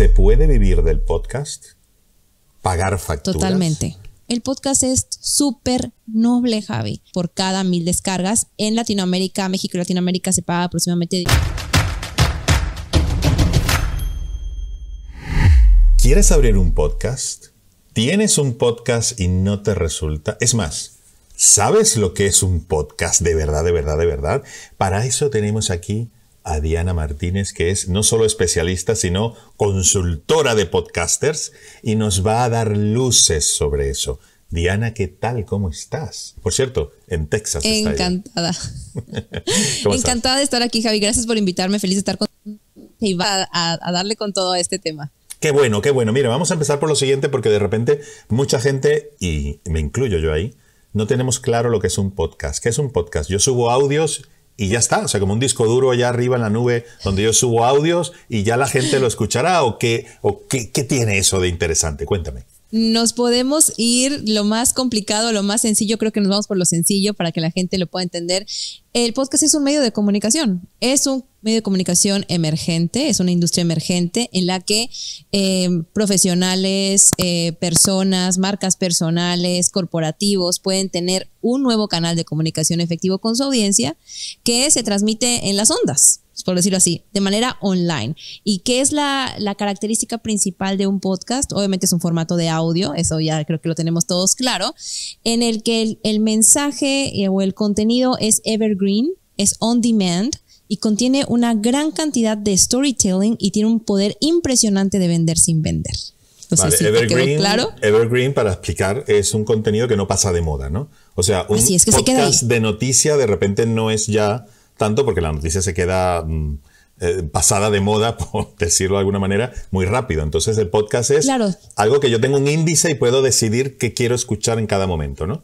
¿Se puede vivir del podcast? ¿Pagar facturas? Totalmente. El podcast es súper noble, Javi. Por cada mil descargas en Latinoamérica, México y Latinoamérica se paga aproximadamente. ¿Quieres abrir un podcast? ¿Tienes un podcast y no te resulta? Es más, ¿sabes lo que es un podcast de verdad, de verdad, de verdad? Para eso tenemos aquí a Diana Martínez, que es no solo especialista, sino consultora de podcasters, y nos va a dar luces sobre eso. Diana, ¿qué tal? ¿Cómo estás? Por cierto, en Texas. Encantada. Encantada de estar aquí, Javi. Gracias por invitarme. Feliz de estar con y va a, darle con todo a este tema. Qué bueno, qué bueno. Mira, vamos a empezar por lo siguiente porque de repente mucha gente, y me incluyo yo ahí, no tenemos claro lo que es un podcast. ¿Qué es un podcast? Yo subo audios y ya está. O sea, como un disco duro allá arriba en la nube donde yo subo audios y ya la gente lo escuchará. ¿O qué, o qué, qué tiene eso de interesante? Cuéntame. Nos podemos ir lo más complicado, lo más sencillo. Creo que nos vamos por lo sencillo para que la gente lo pueda entender. El podcast es un medio de comunicación. Es un medio de comunicación emergente, es una industria emergente en la que eh, profesionales, eh, personas, marcas personales, corporativos pueden tener un nuevo canal de comunicación efectivo con su audiencia que se transmite en las ondas por decirlo así, de manera online. ¿Y qué es la, característica principal de un podcast? Obviamente es un formato de audio, eso ya creo que lo tenemos todos claro, en el que el, el mensaje eh, o el contenido es evergreen, es on demand, y contiene una gran cantidad de storytelling y tiene un poder impresionante de vender sin vender. vale, Evergreen, claro? Evergreen, para explicar, es un contenido que no pasa de moda, ¿no? O sea, un podcast de noticia de repente no es ya tanto porque la noticia se queda mm, eh, pasada de moda, por decirlo de alguna manera, muy rápido. Entonces el podcast es algo que yo tengo un índice y puedo decidir qué quiero escuchar en cada momento, ¿no?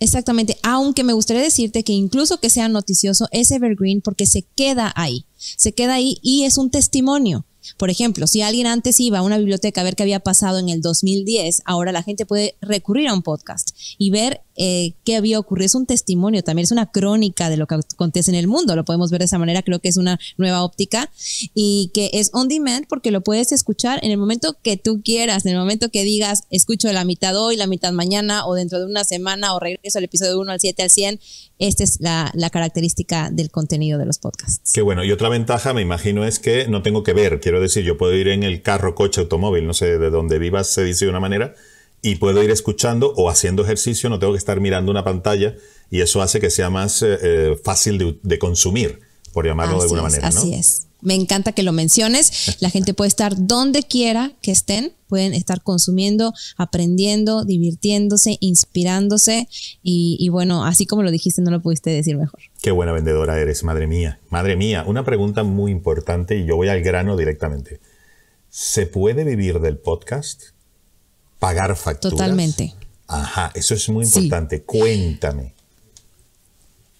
Exactamente, aunque me gustaría decirte que incluso que sea noticioso es evergreen porque se queda ahí, se queda ahí y es un testimonio. Por ejemplo, si alguien antes iba a una biblioteca a ver qué había pasado en el 2010, ahora la gente puede recurrir a un podcast y ver eh, qué había ocurrido. Es un testimonio, también es una crónica de lo que acontece en el mundo. Lo podemos ver de esa manera, creo que es una nueva óptica y que es on demand porque lo puedes escuchar en el momento que tú quieras, en el momento que digas, escucho la mitad hoy, la mitad mañana o dentro de una semana o regreso al episodio 1 al 7 al 100. Esta es la, la característica del contenido de los podcasts. Qué bueno. Y otra ventaja, me imagino, es que no tengo que ver. Quiero decir, yo puedo ir en el carro, coche, automóvil, no sé de dónde vivas, se dice de una manera y puedo ir escuchando o haciendo ejercicio, no tengo que estar mirando una pantalla y eso hace que sea más eh, eh, fácil de, consumir, por llamarlo de alguna manera. Así es. Me encanta que lo menciones. La gente puede estar donde quiera que estén, pueden estar consumiendo, aprendiendo, divirtiéndose, inspirándose y, y bueno, así como lo dijiste, no lo pudiste decir mejor. Qué buena vendedora eres, madre mía. Madre mía, una pregunta muy importante y yo voy al grano directamente. ¿Se puede vivir del podcast? pagar facturas. Totalmente. Ajá, eso es muy importante. Cuéntame.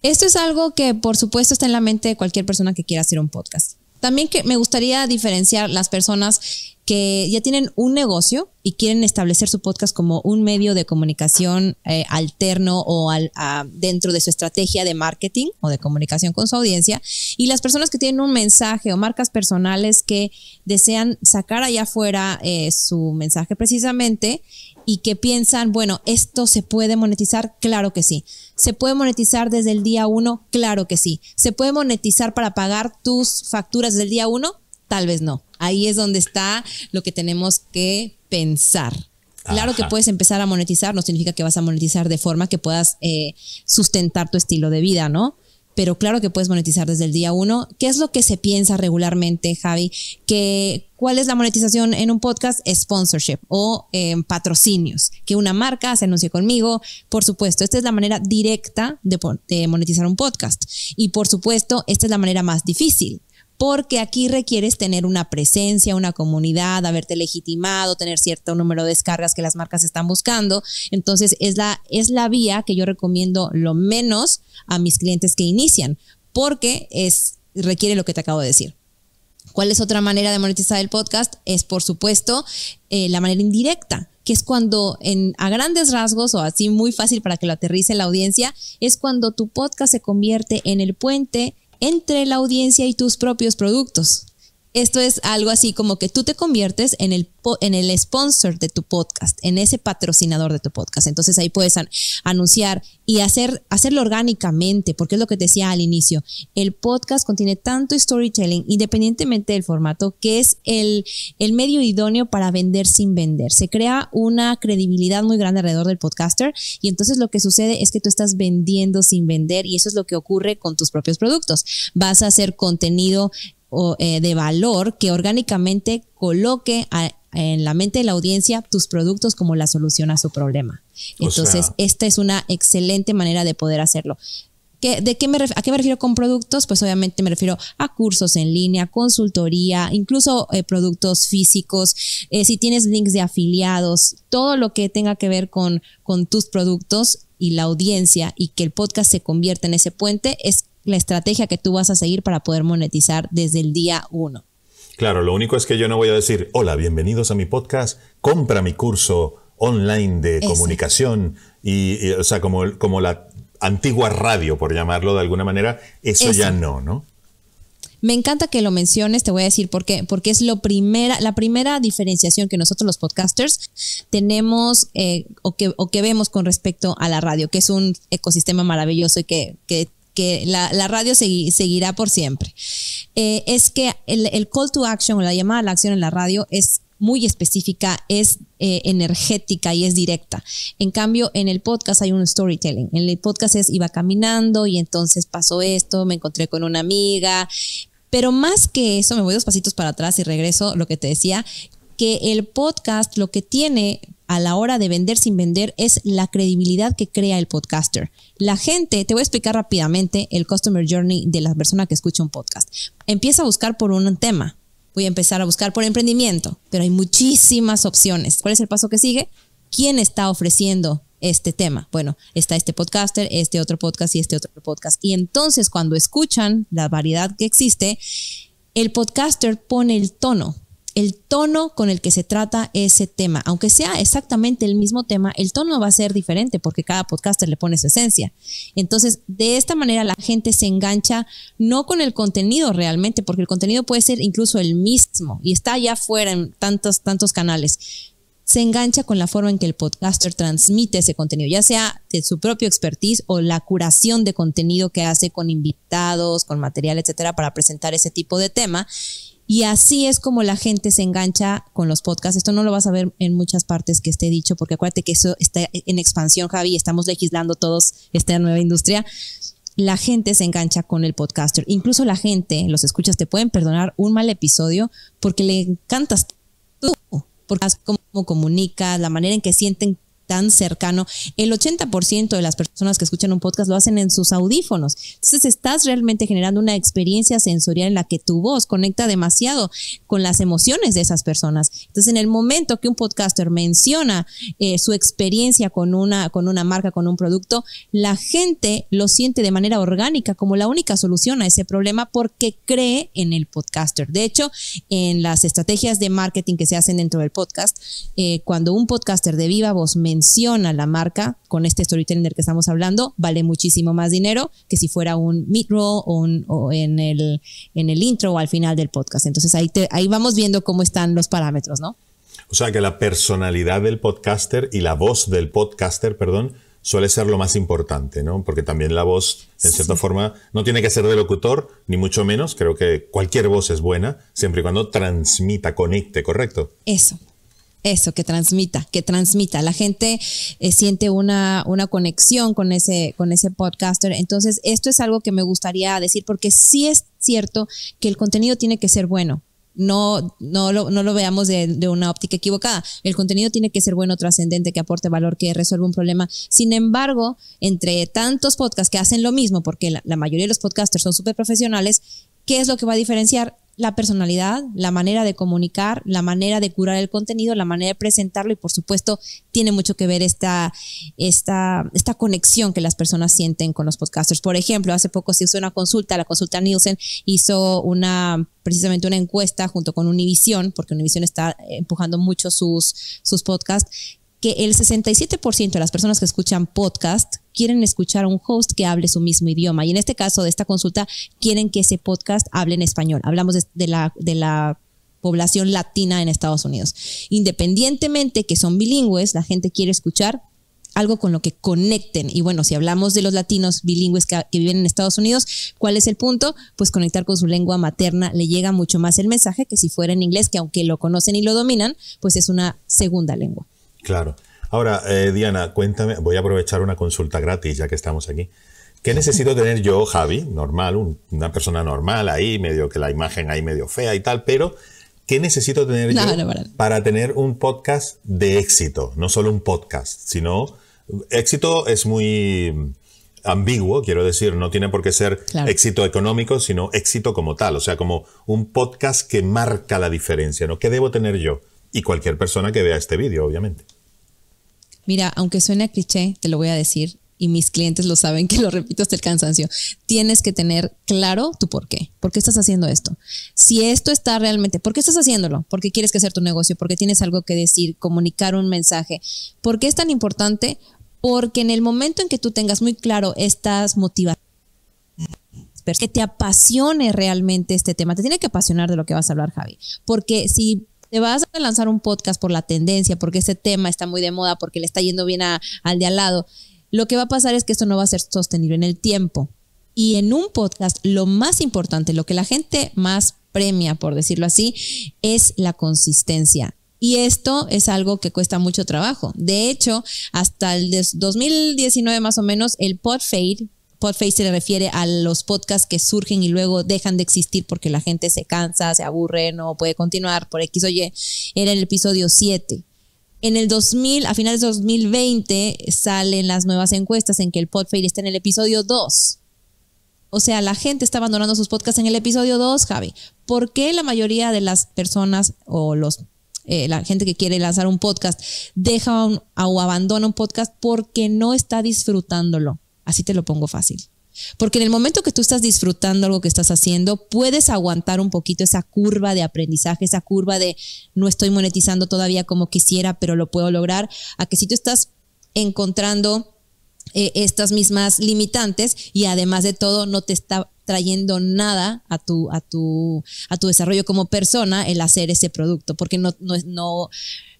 Esto es algo que por supuesto está en la mente de cualquier persona que quiera hacer un podcast. También que me gustaría diferenciar las personas que ya tienen un negocio y quieren establecer su podcast como un medio de comunicación eh, alterno o al, dentro de su estrategia de marketing o de comunicación con su audiencia. Y las personas que tienen un mensaje o marcas personales que desean sacar allá afuera eh, su mensaje precisamente y que piensan, bueno, esto se puede monetizar, claro que sí. ¿Se puede monetizar desde el día uno? Claro que sí. ¿Se puede monetizar para pagar tus facturas del día uno? Tal vez no. Ahí es donde está lo que tenemos que pensar. Claro que puedes empezar a monetizar, no significa que vas a monetizar de forma que puedas eh, sustentar tu estilo de vida, ¿no? Pero claro que puedes monetizar desde el día uno. ¿Qué es lo que se piensa regularmente, Javi? Que cuál es la monetización en un podcast, sponsorship o eh, patrocinios, que una marca se anuncie conmigo. Por supuesto, esta es la manera directa de monetizar un podcast. Y por supuesto, esta es la manera más difícil porque aquí requieres tener una presencia, una comunidad, haberte legitimado, tener cierto número de descargas que las marcas están buscando. Entonces es la, es la vía que yo recomiendo lo menos a mis clientes que inician, porque es, requiere lo que te acabo de decir. ¿Cuál es otra manera de monetizar el podcast? Es, por supuesto, eh, la manera indirecta que es cuando en, a grandes rasgos o así muy fácil para que lo aterrice la audiencia, es cuando tu podcast se convierte en el puente entre la audiencia y tus propios productos. Esto es algo así como que tú te conviertes en el, en el sponsor de tu podcast, en ese patrocinador de tu podcast. Entonces ahí puedes anunciar y hacer, hacerlo orgánicamente, porque es lo que te decía al inicio. El podcast contiene tanto storytelling, independientemente del formato, que es el, el medio idóneo para vender sin vender. Se crea una credibilidad muy grande alrededor del podcaster y entonces lo que sucede es que tú estás vendiendo sin vender y eso es lo que ocurre con tus propios productos. Vas a hacer contenido eh, de valor que orgánicamente coloque en la mente de la audiencia tus productos como la solución a su problema. Entonces, esta es una excelente manera de poder hacerlo. ¿De qué me ¿A qué me refiero con productos? Pues obviamente me refiero a cursos en línea, consultoría, incluso eh, productos físicos, eh, si tienes links de afiliados, todo lo que tenga que ver con, con tus productos y la audiencia y que el podcast se convierta en ese puente es la estrategia que tú vas a seguir para poder monetizar desde el día uno. Claro, lo único es que yo no voy a decir, hola, bienvenidos a mi podcast, compra mi curso online de comunicación y, o sea, como, como la antigua radio, por llamarlo de alguna manera, eso, ya no, ¿no? Me encanta que lo menciones, te voy a decir por qué, porque es lo primera, la primera diferenciación que nosotros los podcasters tenemos eh, o, que, o que vemos con respecto a la radio, que es un ecosistema maravilloso y que, que que la, radio seguirá por siempre, eh, es que el, call to action o la llamada a la acción en la radio es muy específica, es eh, energética y es directa. En cambio, en el podcast hay un storytelling. En el podcast es iba caminando y entonces pasó esto, me encontré con una amiga. Pero más que eso, me voy dos pasitos para atrás y regreso lo que te decía, que el podcast lo que tiene a la hora de vender sin vender es la credibilidad que crea el podcaster. La gente, te voy a explicar rápidamente el customer journey de la persona que escucha un podcast. Empieza a buscar por un tema. Voy a empezar a buscar por emprendimiento, pero hay muchísimas opciones. ¿Cuál es el paso que sigue? ¿Quién está ofreciendo este tema? Bueno, está este podcaster, este otro podcast y este otro podcast. Y entonces cuando escuchan la variedad que existe, el podcaster pone el tono el tono con el que se trata ese tema. Aunque sea exactamente el mismo tema, el tono va a ser diferente porque cada podcaster le pone su esencia. Entonces, de esta manera la gente se engancha no con el contenido realmente, porque el contenido puede ser incluso el mismo y está allá afuera en tantos, tantos canales. Se engancha con la forma en que el podcaster transmite ese contenido, ya sea de su propio expertise o la curación de contenido que hace con invitados, con material, etcétera, para presentar ese tipo de tema y así es como la gente se engancha con los podcasts. Esto no lo vas a ver en muchas partes que esté dicho, porque acuérdate que eso está en expansión, Javi, estamos legislando todos esta nueva industria. La gente se engancha con el podcaster. Incluso la gente, los escuchas, te pueden perdonar un mal episodio porque le encantas porque cómo comunicas, la manera en que sienten tan cercano. El 80% de las personas que escuchan un podcast lo hacen en sus audífonos. Entonces estás realmente generando una experiencia sensorial en la que tu voz conecta demasiado con las emociones de esas personas. Entonces en el momento que un podcaster menciona eh, su experiencia con una, con una marca, con un producto, la gente lo siente de manera orgánica como la única solución a ese problema porque cree en el podcaster. De hecho, en las estrategias de marketing que se hacen dentro del podcast, eh, cuando un podcaster de viva voz menciona menciona la marca con este storytelling del que estamos hablando, vale muchísimo más dinero que si fuera un mid-roll o, en, el, en el intro o al final del podcast. Entonces ahí, ahí vamos viendo cómo están los parámetros, ¿no? O sea que la personalidad del podcaster y la voz del podcaster, perdón, suele ser lo más importante, ¿no? Porque también la voz, en cierta forma, no tiene que ser de locutor, ni mucho menos. Creo que cualquier voz es buena, siempre y cuando transmita, conecte, ¿correcto? Eso, eso, que transmita, que transmita. La gente eh, siente una, una conexión con ese, con ese podcaster. Entonces, esto es algo que me gustaría decir porque sí es cierto que el contenido tiene que ser bueno. No, no, lo, no lo veamos de, una óptica equivocada. El contenido tiene que ser bueno, trascendente, que aporte valor, que resuelva un problema. Sin embargo, entre tantos podcasts que hacen lo mismo, porque la, la mayoría de los podcasters son súper profesionales, ¿qué es lo que va a diferenciar? la personalidad, la manera de comunicar, la manera de curar el contenido, la manera de presentarlo y por supuesto tiene mucho que ver esta, esta, esta conexión que las personas sienten con los podcasters. Por ejemplo, hace poco se hizo una consulta, la consulta Nielsen hizo una precisamente una encuesta junto con Univision, porque Univision está empujando mucho sus, sus podcasts que el 67% de las personas que escuchan podcast quieren escuchar a un host que hable su mismo idioma. Y en este caso de esta consulta, quieren que ese podcast hable en español. Hablamos de, la, de la población latina en Estados Unidos. Independientemente que son bilingües, la gente quiere escuchar algo con lo que conecten. Y bueno, si hablamos de los latinos bilingües que, viven en Estados Unidos, ¿cuál es el punto? Pues conectar con su lengua materna le llega mucho más el mensaje que si fuera en inglés, que aunque lo conocen y lo dominan, pues es una segunda lengua. Claro. Ahora, eh, Diana, cuéntame, voy a aprovechar una consulta gratis ya que estamos aquí. ¿Qué necesito tener yo, Javi, normal, una persona normal ahí, medio que la imagen ahí medio fea y tal, pero ¿qué necesito tener yo para tener un podcast de éxito? No solo un podcast, sino éxito es muy ambiguo, quiero decir, no tiene por qué ser éxito económico, sino éxito como tal, o sea, como un podcast que marca la diferencia, ¿no? ¿Qué debo tener yo? Y cualquier persona que vea este vídeo, obviamente. Mira, aunque suene a cliché, te lo voy a decir, y mis clientes lo saben que lo repito hasta el cansancio, tienes que tener claro tu por qué. ¿Por qué estás haciendo esto? Si esto está realmente, ¿por qué estás haciéndolo? Porque quieres que hacer tu negocio, porque tienes algo que decir, comunicar un mensaje. ¿Por qué es tan importante? Porque en el momento en que tú tengas muy claro estas motivaciones, que te apasione realmente este tema, te tiene que apasionar de lo que vas a hablar, Javi. Porque si te vas a lanzar un podcast por la tendencia, porque ese tema está muy de moda, porque le está yendo bien al de al lado, lo que va a pasar es que esto no va a ser sostenible en el tiempo. Y en un podcast, lo más importante, lo que la gente más premia, por decirlo así, es la consistencia. Y esto es algo que cuesta mucho trabajo. De hecho, hasta el 2019 más o menos, el podfade, podfade se refiere a los podcasts que surgen y luego dejan de existir porque la gente se cansa, se aburre, no puede continuar por X o Y, era el episodio 7. En el 2000, a finales de 2020, salen las nuevas encuestas en que el Podfade está en el episodio 2. O sea, la gente está abandonando sus podcasts en el episodio 2, Javi. ¿Por qué la mayoría de las personas o los eh, la gente que quiere lanzar un podcast deja o abandona un podcast porque no está disfrutándolo? Así te lo pongo fácil. Porque en el momento que tú estás disfrutando algo que estás haciendo, puedes aguantar un poquito esa curva de aprendizaje, esa curva de no estoy monetizando todavía como quisiera, pero lo puedo lograr, a que si tú estás encontrando eh, estas mismas limitantes y además de todo no te está trayendo nada a tu, a tu, a tu desarrollo como persona el hacer ese producto, porque no, no, no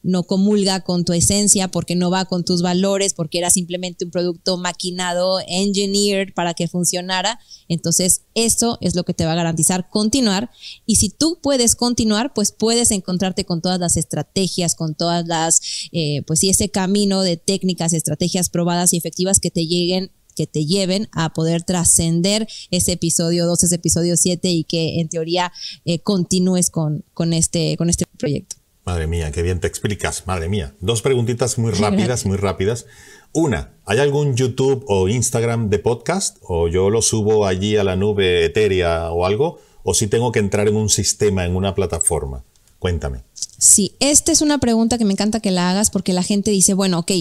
no comulga con tu esencia, porque no va con tus valores, porque era simplemente un producto maquinado, engineered para que funcionara. Entonces, eso es lo que te va a garantizar continuar. Y si tú puedes continuar, pues puedes encontrarte con todas las estrategias, con todas las, eh, pues sí, ese camino de técnicas, estrategias probadas y efectivas que te lleguen que te lleven a poder trascender ese episodio 2, ese episodio 7 y que en teoría eh, continúes con, con, este, con este proyecto. Madre mía, qué bien te explicas, madre mía. Dos preguntitas muy rápidas, muy rápidas. Una, ¿hay algún YouTube o Instagram de podcast? ¿O yo lo subo allí a la nube etérea o algo? ¿O si tengo que entrar en un sistema, en una plataforma? Cuéntame. Sí, esta es una pregunta que me encanta que la hagas porque la gente dice, bueno, ok,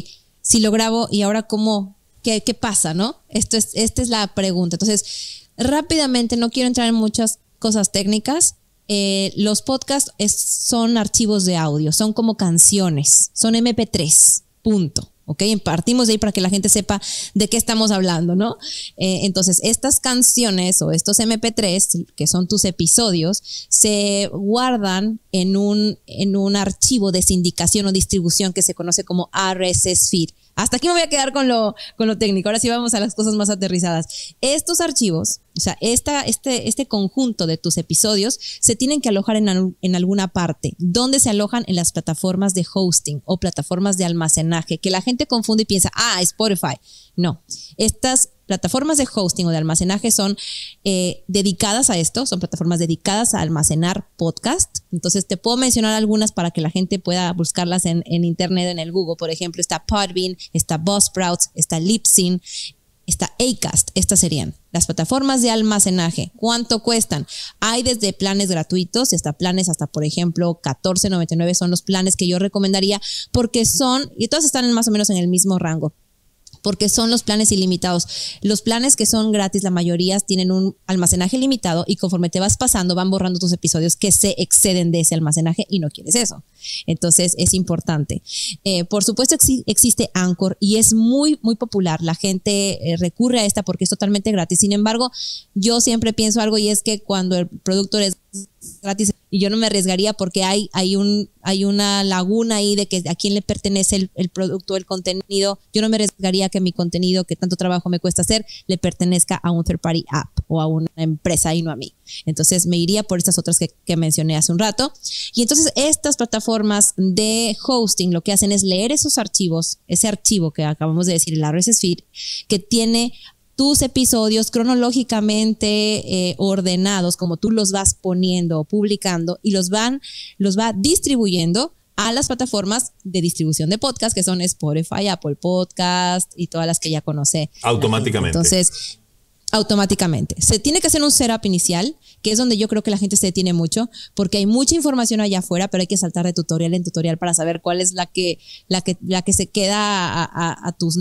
si lo grabo y ahora cómo, qué, qué pasa, ¿no? Esto es, esta es la pregunta. Entonces, rápidamente, no quiero entrar en muchas cosas técnicas, eh, los podcasts son archivos de audio, son como canciones, son MP3, punto. ¿ok? Partimos de ahí para que la gente sepa de qué estamos hablando, ¿no? Eh, entonces, estas canciones o estos MP3, que son tus episodios, se guardan en un, en un archivo de sindicación o distribución que se conoce como RSS feed. Hasta aquí me voy a quedar con lo, con lo técnico. Ahora sí vamos a las cosas más aterrizadas. Estos archivos, o sea, esta, este, este conjunto de tus episodios se tienen que alojar en, en alguna parte. ¿Dónde se alojan? En las plataformas de hosting o plataformas de almacenaje, que la gente confunde y piensa, ah, Spotify. No, estas plataformas de hosting o de almacenaje son eh, dedicadas a esto, son plataformas dedicadas a almacenar podcast. Entonces te puedo mencionar algunas para que la gente pueda buscarlas en, internet, en el Google. Por ejemplo, está Podbean, está Buzzsprout, está Libsyn, está Acast. Estas serían las plataformas de almacenaje. ¿Cuánto cuestan? Hay desde planes gratuitos hasta planes hasta, por ejemplo, 14.99 son los planes que yo recomendaría porque son, y todas están más o menos en el mismo rango porque son los planes ilimitados. Los planes que son gratis, la mayoría tienen un almacenaje limitado y conforme te vas pasando van borrando tus episodios que se exceden de ese almacenaje y no quieres eso. Entonces es importante. Eh, por supuesto existe Anchor y es muy, muy popular. La gente eh, recurre a esta porque es totalmente gratis. Sin embargo, yo siempre pienso algo y es que cuando el productor es gratis y yo no me arriesgaría porque hay, hay, un, hay una laguna ahí de que a quién le pertenece el, producto, el contenido. Yo no me arriesgaría que mi contenido, que tanto trabajo me cuesta hacer, le pertenezca a un third party app o a una empresa y no a mí. Entonces me iría por estas otras que, que mencioné hace un rato. Y entonces estas plataformas de hosting lo que hacen es leer esos archivos, ese archivo que acabamos de decir, el RSS feed, que tiene tus episodios cronológicamente eh, ordenados, como tú los vas poniendo o publicando, y los van, los va distribuyendo a las plataformas de distribución de podcast, que son Spotify, Apple Podcast y todas las que ya conoce. Automáticamente. Entonces, automáticamente. Se tiene que hacer un setup inicial, que es donde yo creo que la gente se detiene mucho, porque hay mucha información allá afuera, pero hay que saltar de tutorial en tutorial para saber cuál es la que, la que, la que se queda a, a, a tus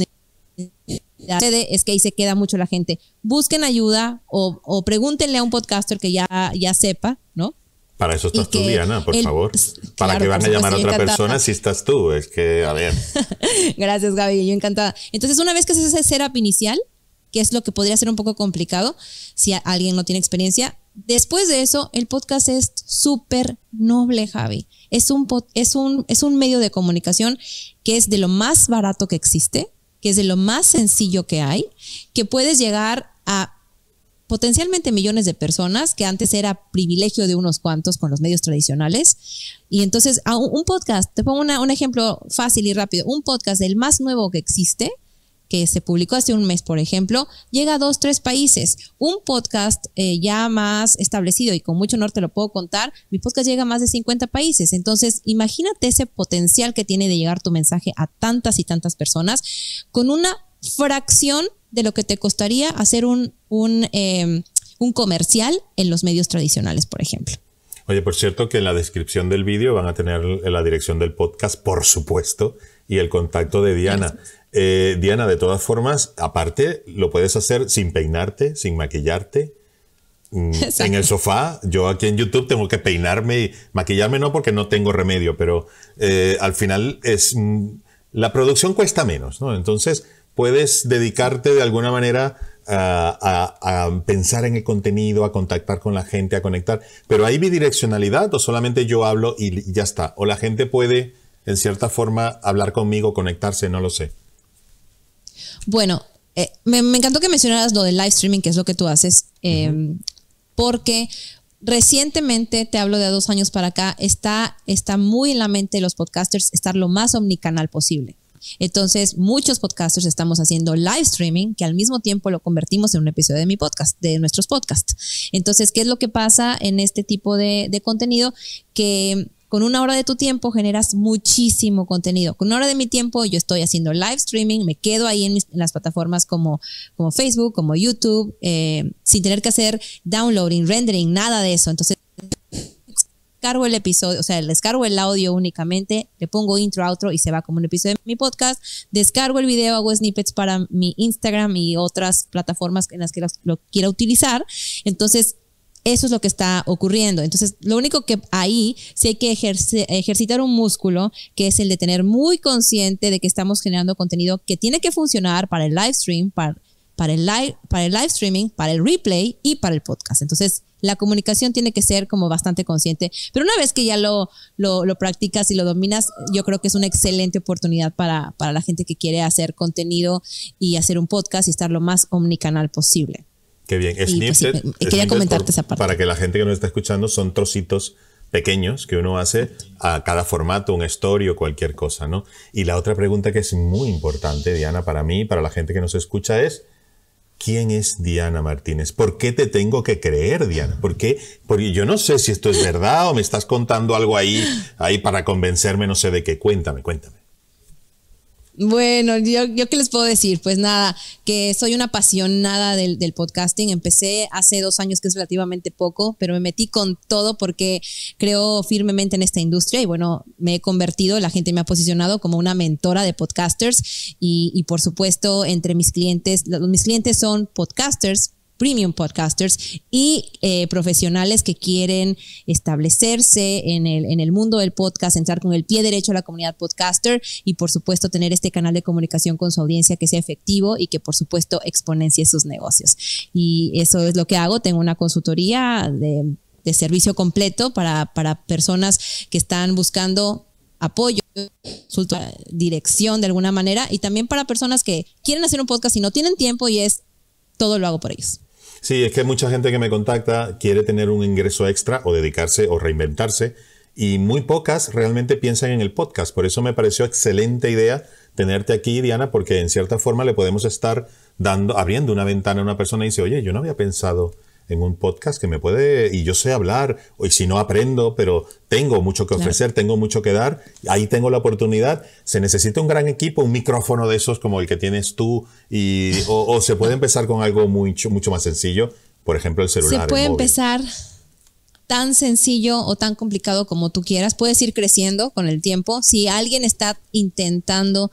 es que ahí se queda mucho la gente. Busquen ayuda o, pregúntenle a un podcaster que ya, ya sepa, ¿no? Para eso estás tú, Diana, por favor. Para que van a llamar a otra persona si estás tú. Es que, a ver. Gracias, Gaby. Yo encantada. Entonces, una vez que haces ese setup inicial, que es lo que podría ser un poco complicado si alguien no tiene experiencia, después de eso, el podcast es súper noble, Javi. Es un, es, un, es un medio de comunicación que es de lo más barato que existe que es de lo más sencillo que hay, que puedes llegar a potencialmente millones de personas, que antes era privilegio de unos cuantos con los medios tradicionales. Y entonces, un podcast, te pongo un ejemplo fácil y rápido, un podcast, el más nuevo que existe, que se publicó hace un mes, por ejemplo, llega a dos, tres países. Un podcast eh, ya más establecido y con mucho honor te lo puedo contar, mi podcast llega a más de 50 países. Entonces, imagínate ese potencial que tiene de llegar tu mensaje a tantas y tantas personas con una fracción de lo que te costaría hacer un, un, em, un comercial en los medios tradicionales, por ejemplo. Oye, por cierto que en la descripción del vídeo van a tener la dirección del podcast, por supuesto, y el contacto de Diana. Eh, Diana, de todas formas, aparte, lo puedes hacer sin peinarte, sin maquillarte. Mm, en el sofá, yo aquí en YouTube tengo que peinarme y maquillarme no porque no tengo remedio, pero eh, al final es mm, la producción cuesta menos, ¿no? Entonces puedes dedicarte de alguna manera a, a, pensar en el contenido, a contactar con la gente, a conectar. Pero hay bidireccionalidad o solamente yo hablo y ya está. O la gente puede, en cierta forma, hablar conmigo, conectarse, no lo sé. Bueno, eh, me, encantó que mencionaras lo del live streaming, que es lo que tú haces, em, porque recientemente, te hablo de dos años para acá, está, está muy en la mente de los podcasters estar lo más omnicanal posible. Entonces, muchos podcasters estamos haciendo live streaming que al mismo tiempo lo convertimos en un episodio de mi podcast, de nuestros podcasts. Entonces, ¿qué es lo que pasa en este tipo de, de contenido? Que con una hora de tu tiempo generas muchísimo contenido. Con una hora de mi tiempo yo estoy haciendo live streaming, me quedo ahí en, las plataformas como, como Facebook, como YouTube, eh, sin tener que hacer downloading, rendering, nada de eso. Entonces descargo el episodio, o sea, descargo el audio únicamente, le pongo intro, outro y se va como un episodio de mi podcast. Descargo el video, hago snippets para mi Instagram y otras plataformas en las que lo quiera utilizar. Entonces, eso es lo que está ocurriendo. Entonces, lo único que ahí sí hay que ejercitar un músculo, que es el de tener muy consciente de que estamos generando contenido que tiene que funcionar para el live stream, para, para, el, live, para el live streaming, para el replay y para el podcast. Entonces, la comunicación tiene que ser como bastante consciente. Pero una vez que ya lo, lo, lo practicas y lo dominas, yo creo que es una excelente oportunidad para, para la gente que quiere hacer contenido y hacer un podcast y estar lo más omnicanal posible. Qué bien. Pues quería comentarte esa parte. Para que la gente que nos está escuchando son trocitos pequeños que uno hace a cada formato, un story o cualquier cosa, ¿no? Y la otra pregunta que es muy importante, Diana, para mí, para la gente que nos escucha es, ¿quién es Diana Martínez? ¿Por qué te tengo que creer, Diana? ¿Por qué? Porque yo no sé si esto es verdad o me estás contando algo ahí, ahí para convencerme, no sé de qué. Cuéntame, cuéntame. Bueno, yo, yo qué les puedo decir, pues nada, que soy una apasionada del, del, podcasting. Empecé hace dos años, que es relativamente poco, pero me metí con todo porque creo firmemente en esta industria y bueno, me he convertido, la gente me ha posicionado como una mentora de podcasters y, y por supuesto entre mis clientes, mis clientes son podcasters, premium podcasters y eh, profesionales que quieren establecerse en el, en el mundo del podcast, entrar con el pie derecho a la comunidad podcaster y por supuesto tener este canal de comunicación con su audiencia que sea efectivo y que por supuesto exponencie sus negocios. Y eso es lo que hago. Tengo una consultoría de, de servicio completo para, para personas que están buscando apoyo, dirección de alguna manera y también para personas que quieren hacer un podcast y no tienen tiempo y es todo lo hago por ellos. Sí, es que mucha gente que me contacta quiere tener un ingreso extra o dedicarse o reinventarse y muy pocas realmente piensan en el podcast. Por eso me pareció excelente idea tenerte aquí, Diana, porque en cierta forma le podemos estar dando, abriendo una ventana a una persona y dice, oye, yo no había pensado en un podcast que me puede, y yo sé hablar, y si no aprendo, pero tengo mucho que ofrecer, tengo mucho que dar, ahí tengo la oportunidad. Se necesita un gran equipo, un micrófono de esos como el que tienes tú, y, o, se puede empezar con algo mucho, mucho más sencillo, por ejemplo el celular. Se puede empezar tan sencillo o tan complicado como tú quieras, puedes ir creciendo con el tiempo. Si alguien está intentando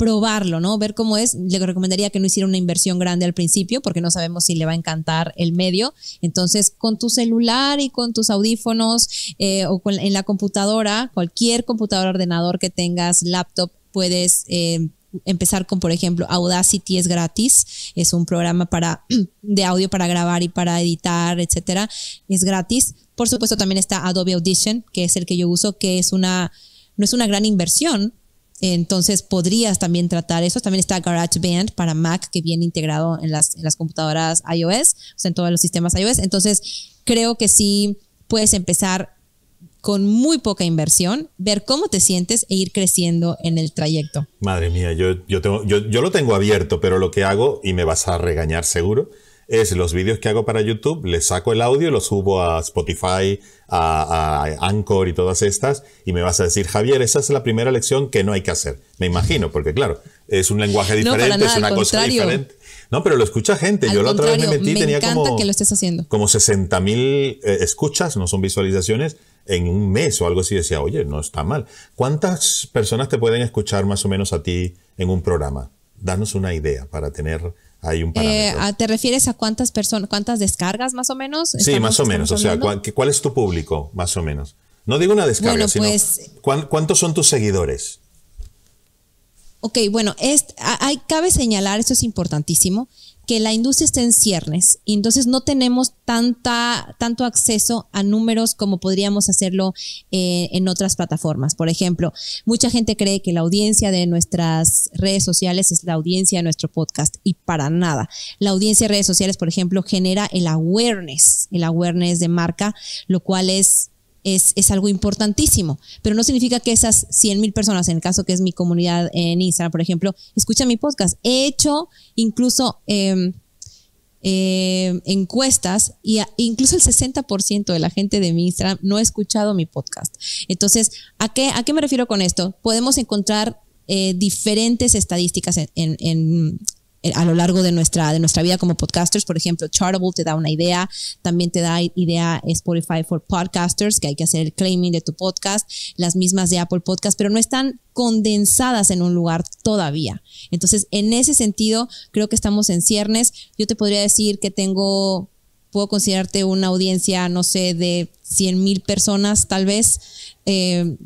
probarlo, ¿no? Ver cómo es. Le recomendaría que no hiciera una inversión grande al principio porque no sabemos si le va a encantar el medio. Entonces, con tu celular y con tus audífonos eh, o en la computadora, cualquier computador, ordenador que tengas, laptop, puedes... Eh, empezar con, por ejemplo, Audacity es gratis, es un programa para, de audio para grabar y para editar, etcétera, es gratis. Por supuesto, también está Adobe Audition, que es el que yo uso, que es una, no es una gran inversión, entonces podrías también tratar eso. También está GarageBand para Mac que viene integrado en las, computadoras iOS, o sea, en todos los sistemas iOS. Entonces creo que sí puedes empezar con muy poca inversión, ver cómo te sientes e ir creciendo en el trayecto. Madre mía, yo, tengo, yo, yo lo tengo abierto, pero lo que hago, y me vas a regañar seguro, es los vídeos que hago para YouTube, le saco el audio, lo subo a Spotify, a, Anchor y todas estas, y me vas a decir, Javier, esa es la primera lección que no hay que hacer. Me imagino, porque claro, es un lenguaje diferente, es una cosa diferente. No, pero lo escucha gente. Yo la otra vez me metí, tenía como, que lo estés haciendo. como 60 mil eh, escuchas, no son visualizaciones, en un mes o algo así. Decía, oye, no está mal. ¿Cuántas personas te pueden escuchar más o menos a ti en un programa? Danos una idea para tener hay un eh, ¿Te refieres a cuántas personas, cuántas descargas más o menos? Sí, más o menos. O sea, ¿cuál, es tu público, más o menos? No digo una descarga, sino pues, ¿cuántos son tus seguidores? Ok, bueno, es, hay, cabe señalar, esto es importantísimo, que la industria está en ciernes y entonces no tenemos tanta, tanto acceso a números como podríamos hacerlo eh, en otras plataformas. Por ejemplo, mucha gente cree que la audiencia de nuestras redes sociales es la audiencia de nuestro podcast y para nada. La audiencia de redes sociales, por ejemplo, genera el awareness, el awareness de marca, lo cual es es, es, algo importantísimo, pero no significa que esas 100 mil personas, en el caso que es mi comunidad en Instagram, por ejemplo, escuchan mi podcast. He hecho incluso eh, eh, encuestas y incluso el 60% de la gente de mi Instagram no ha escuchado mi podcast. Entonces, ¿a qué, a qué me refiero con esto? Podemos encontrar eh, diferentes estadísticas en, en, eh, a lo largo de nuestra, de nuestra vida como podcasters. Por ejemplo, Chartable te da una idea, también te da idea Spotify for Podcasters, que hay que hacer el claiming de tu podcast, las mismas de Apple Podcast, pero no están condensadas en un lugar todavía. Entonces, en ese sentido, creo que estamos en ciernes. Yo te podría decir que tengo, puedo considerarte una audiencia, no sé, de 100 mil personas tal vez, eh,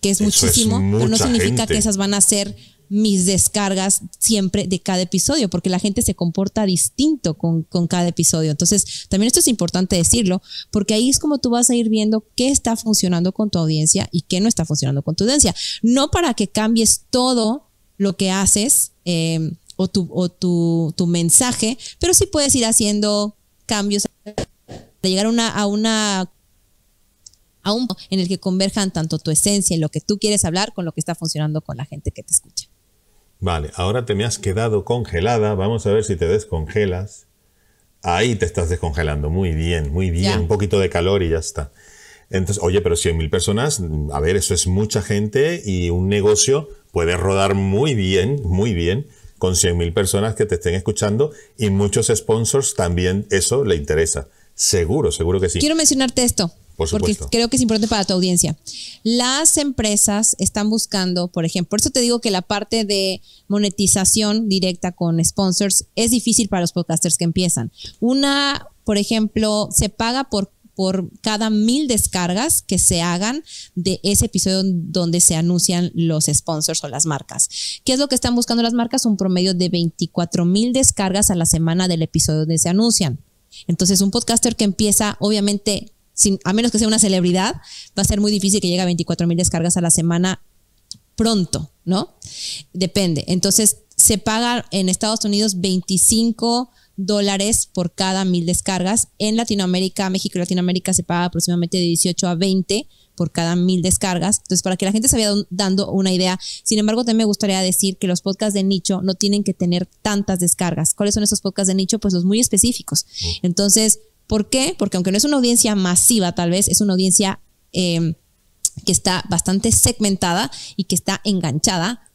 que es muchísimo, pero no significa que esas van a ser mis descargas siempre de cada episodio, porque la gente se comporta distinto con, con, cada episodio. Entonces, también esto es importante decirlo, porque ahí es como tú vas a ir viendo qué está funcionando con tu audiencia y qué no está funcionando con tu audiencia. No para que cambies todo lo que haces eh, o, tu, o tu, tu, mensaje, pero sí puedes ir haciendo cambios para llegar una, a una a un en el que converjan tanto tu esencia y lo que tú quieres hablar con lo que está funcionando con la gente que te escucha. Vale, ahora te me has quedado congelada. Vamos a ver si te descongelas. Ahí te estás descongelando. Muy bien, muy bien. Un poquito de calor y ya está. Entonces, oye, pero 100.000 personas, a ver, eso es mucha gente y un negocio puedes rodar muy bien, muy bien con 100.000 personas que te estén escuchando y muchos sponsors también eso le interesa. Seguro, seguro que sí. Quiero mencionarte esto. Porque creo que es importante para tu audiencia. Las empresas están buscando, por ejemplo, por eso te digo que la parte de monetización directa con sponsors es difícil para los podcasters que empiezan. Una, por ejemplo, se paga por por cada mil descargas que se hagan de ese episodio donde se anuncian los sponsors o las marcas. ¿Qué es lo que están buscando las marcas? Un promedio de 24 mil descargas a la semana del episodio donde se anuncian. Entonces, un podcaster que empieza, obviamente, sin, a menos que sea una celebridad, va a ser muy difícil que llegue a 24 mil descargas a la semana pronto, ¿no? Depende. Entonces, se paga en Estados Unidos 25 dólares por cada mil descargas. En Latinoamérica, México y Latinoamérica se paga aproximadamente de 18 a 20 por cada mil descargas. Entonces, para que la gente se vaya dando una idea. Sin embargo, también me gustaría decir que los podcasts de nicho no tienen que tener tantas descargas. ¿Cuáles son esos podcasts de nicho? Pues los muy específicos. Entonces, ¿por qué? Porque aunque no es una audiencia masiva, tal vez es una audiencia em, que está bastante segmentada y que está enganchada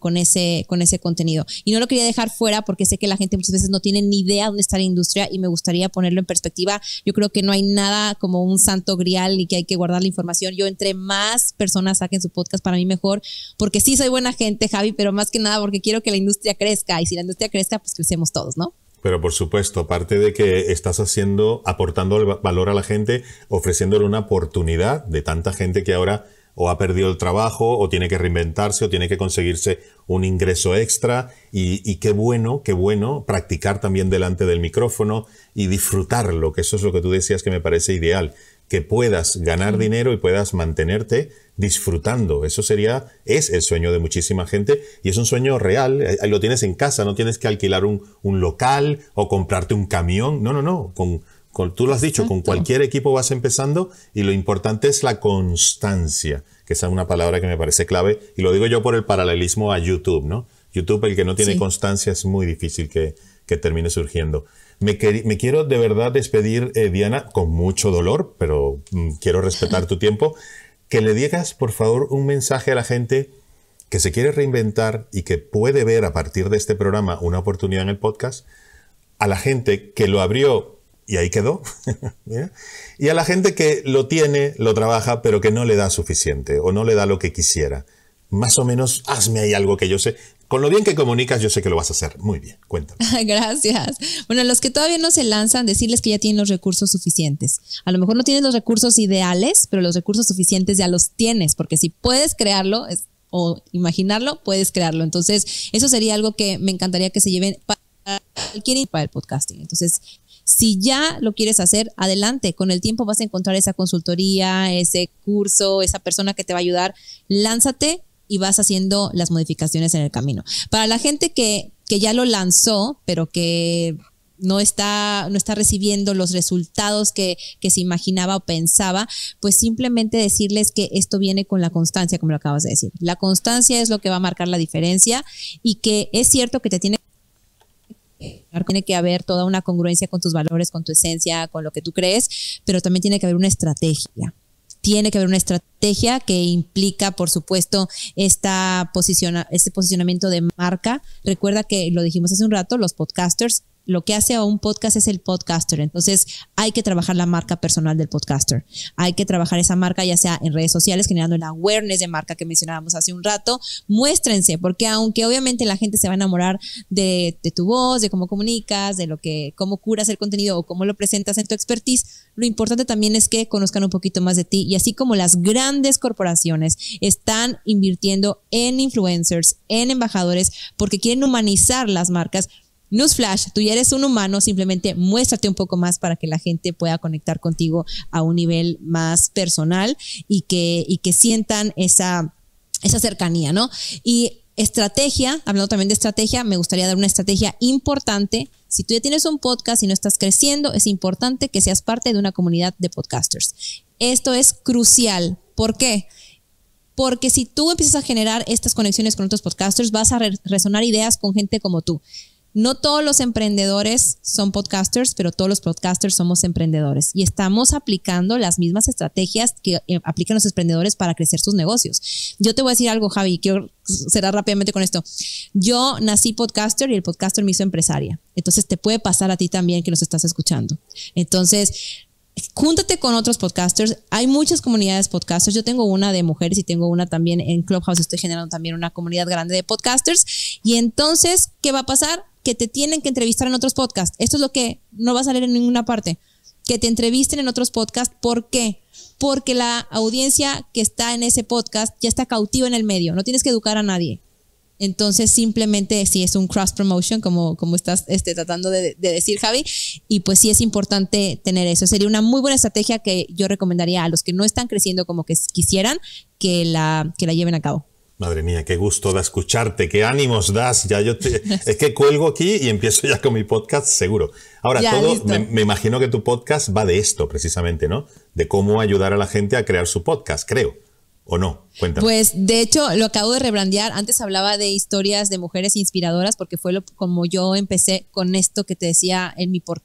con, ese, con ese contenido. Y no lo quería dejar fuera porque sé que la gente muchas veces no tiene ni idea dónde está la industria y me gustaría ponerlo en perspectiva. Yo creo que no hay nada como un santo grial y que hay que guardar la información. Yo entre más personas saquen su podcast, para mí mejor, porque sí soy buena gente, Javi, pero más que nada porque quiero que la industria crezca y si la industria crezca, pues crecemos todos, ¿no? Pero por supuesto, aparte de que estás haciendo, aportando valor a la gente, ofreciéndole una oportunidad de tanta gente que ahora o ha perdido el trabajo o tiene que reinventarse o tiene que conseguirse un ingreso extra y, qué bueno, qué bueno practicar también delante del micrófono y disfrutarlo, que eso es lo que tú decías que me parece ideal, que puedas ganar dinero y puedas mantenerte disfrutando. Eso sería, es el sueño de muchísima gente y es un sueño real. Ahí lo tienes en casa, no tienes que alquilar un, un local o comprarte un camión. No, no, no. Con, tú lo has dicho, con cualquier equipo vas empezando y lo importante es la constancia, que esa es una palabra que me parece clave y lo digo yo por el paralelismo a YouTube, ¿no? YouTube, el que no tiene constancia, es muy difícil que, termine surgiendo. Me, quiero de verdad despedir, eh, Diana, con mucho dolor, pero mm, quiero respetar tu tiempo, que le digas, por favor, un mensaje a la gente que se quiere reinventar y que puede ver a partir de este programa una oportunidad en el podcast, a la gente que lo abrió y ahí quedó. y a la gente que lo tiene, lo trabaja, pero que no le da suficiente o no le da lo que quisiera. Más o menos, hazme ahí algo que yo sé. Con lo bien que comunicas, yo sé que lo vas a hacer. Muy bien, cuéntame. Gracias. Bueno, los que todavía no se lanzan, decirles que ya tienen los recursos suficientes. A lo mejor no tienes los recursos ideales, pero los recursos suficientes ya los tienes, porque si puedes crearlo o imaginarlo, puedes crearlo. Entonces, eso sería algo que me encantaría que se lleven para cualquier para el podcasting. Entonces, si ya lo quieres hacer, adelante. Con el tiempo vas a encontrar esa consultoría, ese curso, esa persona que te va a ayudar. Lánzate y vas haciendo las modificaciones en el camino. Para la gente que, que ya lo lanzó, pero que no está, no está recibiendo los resultados que, que, se imaginaba o pensaba, pues simplemente decirles que esto viene con la constancia, como lo acabas de decir. La constancia es lo que va a marcar la diferencia y que es cierto que te tiene tiene que haber toda una congruencia con tus valores, con tu esencia, con lo que tú crees, pero también tiene que haber una estrategia. Tiene que haber una estrategia que implica, por supuesto, esta posiciona, este posicionamiento de marca. Recuerda que lo dijimos hace un rato, los podcasters lo que hace a un podcast es el podcaster. Entonces hay que trabajar la marca personal del podcaster. Hay que trabajar esa marca ya sea en redes sociales, generando el awareness de marca que mencionábamos hace un rato. Muéstrense, porque aunque obviamente la gente se va a enamorar de, tu voz, de cómo comunicas, de lo que, cómo curas el contenido o cómo lo presentas en tu expertise, lo importante también es que conozcan un poquito más de ti. Y así como las grandes corporaciones están invirtiendo en influencers, en embajadores, porque quieren humanizar las marcas, Newsflash, tú ya eres un humano, simplemente muéstrate un poco más para que la gente pueda conectar contigo a un nivel más personal y que, y que sientan esa, esa cercanía, ¿no? Y estrategia, hablando también de estrategia, me gustaría dar una estrategia importante. Si tú ya tienes un podcast y no estás creciendo, es importante que seas parte de una comunidad de podcasters. Esto es crucial. ¿Por qué? Porque si tú empiezas a generar estas conexiones con otros podcasters, vas a resonar ideas con gente como tú no todos los emprendedores son podcasters, pero todos los podcasters somos emprendedores y estamos aplicando las mismas estrategias que eh, aplican los emprendedores para crecer sus negocios. Yo te voy a decir algo, Javi, quiero cerrar rápidamente con esto. Yo nací podcaster y el podcaster me hizo empresaria. Entonces te puede pasar a ti también que nos estás escuchando. Entonces, júntate con otros podcasters. Hay muchas comunidades podcasters. Yo tengo una de mujeres y tengo una también en Clubhouse. Estoy generando también una comunidad grande de podcasters. Y entonces, ¿qué va a pasar? Que te tienen que entrevistar en otros podcasts. Esto es lo que no va a salir en ninguna parte. Que te entrevisten en otros podcasts. ¿Por qué? Porque la audiencia que está en ese podcast ya está cautiva en el medio. No tienes que educar a nadie. Entonces, simplemente si es un cross promotion, como, como estás este, tratando de, decir, Javi, y pues sí es importante tener eso. Sería una muy buena estrategia que yo recomendaría a los que no están creciendo como que quisieran que la, que la lleven a cabo. Madre mía, qué gusto da escucharte, qué ánimos das. Ya yo es que cuelgo aquí y empiezo ya con mi podcast, seguro. Ahora, todo, me, me, imagino que tu podcast va de esto, precisamente, ¿no? De cómo ayudar a la gente a crear su podcast, creo. ¿O no? Cuéntame. Pues de hecho lo acabo de rebrandear. Antes hablaba de historias de mujeres inspiradoras porque fue lo, como yo empecé con esto que te decía en mi por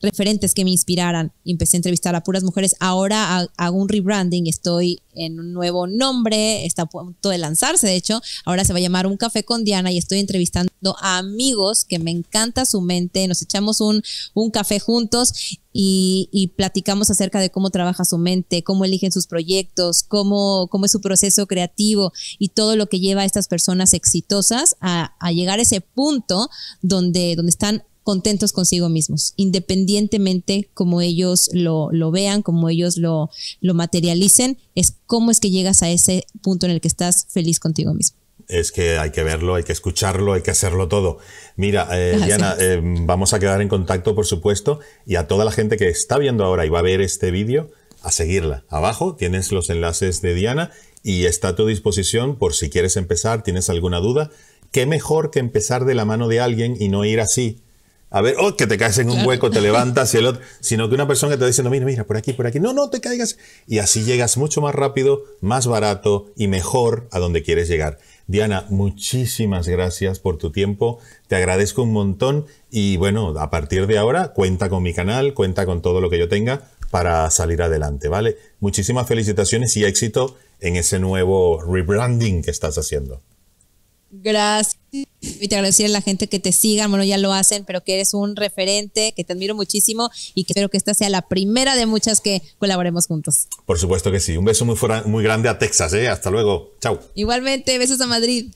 referentes que me inspiraran. Empecé a entrevistar a puras mujeres. Ahora hago un rebranding, estoy en un nuevo nombre, está a punto de lanzarse, de hecho. Ahora se va a llamar Un Café con Diana y estoy entrevistando a amigos que me encanta su mente. Nos echamos un, un café juntos y, y, platicamos acerca de cómo trabaja su mente, cómo eligen sus proyectos, cómo, cómo es su proceso creativo y todo lo que lleva a estas personas exitosas a, a llegar a ese punto donde, donde están contentos consigo mismos, independientemente como ellos lo, lo vean, como ellos lo, lo materialicen, es cómo es que llegas a ese punto en el que estás feliz contigo mismo es que hay que verlo, hay que escucharlo, hay que hacerlo todo. Mira, eh, Diana, eh, vamos a quedar en contacto, por supuesto, y a toda la gente que está viendo ahora y va a ver este vídeo, a seguirla. Abajo tienes los enlaces de Diana y está a tu disposición por si quieres empezar, tienes alguna duda. ¿Qué mejor que empezar de la mano de alguien y no ir así a ver, oh, que te caes en un hueco, te levantas y el otro, sino que una persona que te está diciendo, mira, mira, por aquí, por aquí, no, no te caigas. Y así llegas mucho más rápido, más barato y mejor a donde quieres llegar. Diana, muchísimas gracias por tu tiempo, te agradezco un montón y bueno, a partir de ahora cuenta con mi canal, cuenta con todo lo que yo tenga para salir adelante, ¿vale? Muchísimas felicitaciones y éxito en ese nuevo rebranding que estás haciendo. Gracias. Y te agradecer a la gente que te siga, bueno, ya lo hacen, pero que eres un referente, que te admiro muchísimo y que espero que esta sea la primera de muchas que colaboremos juntos. Por supuesto que sí. Un beso muy, muy grande a Texas, ¿eh? Hasta luego. Chao. Igualmente, besos a Madrid.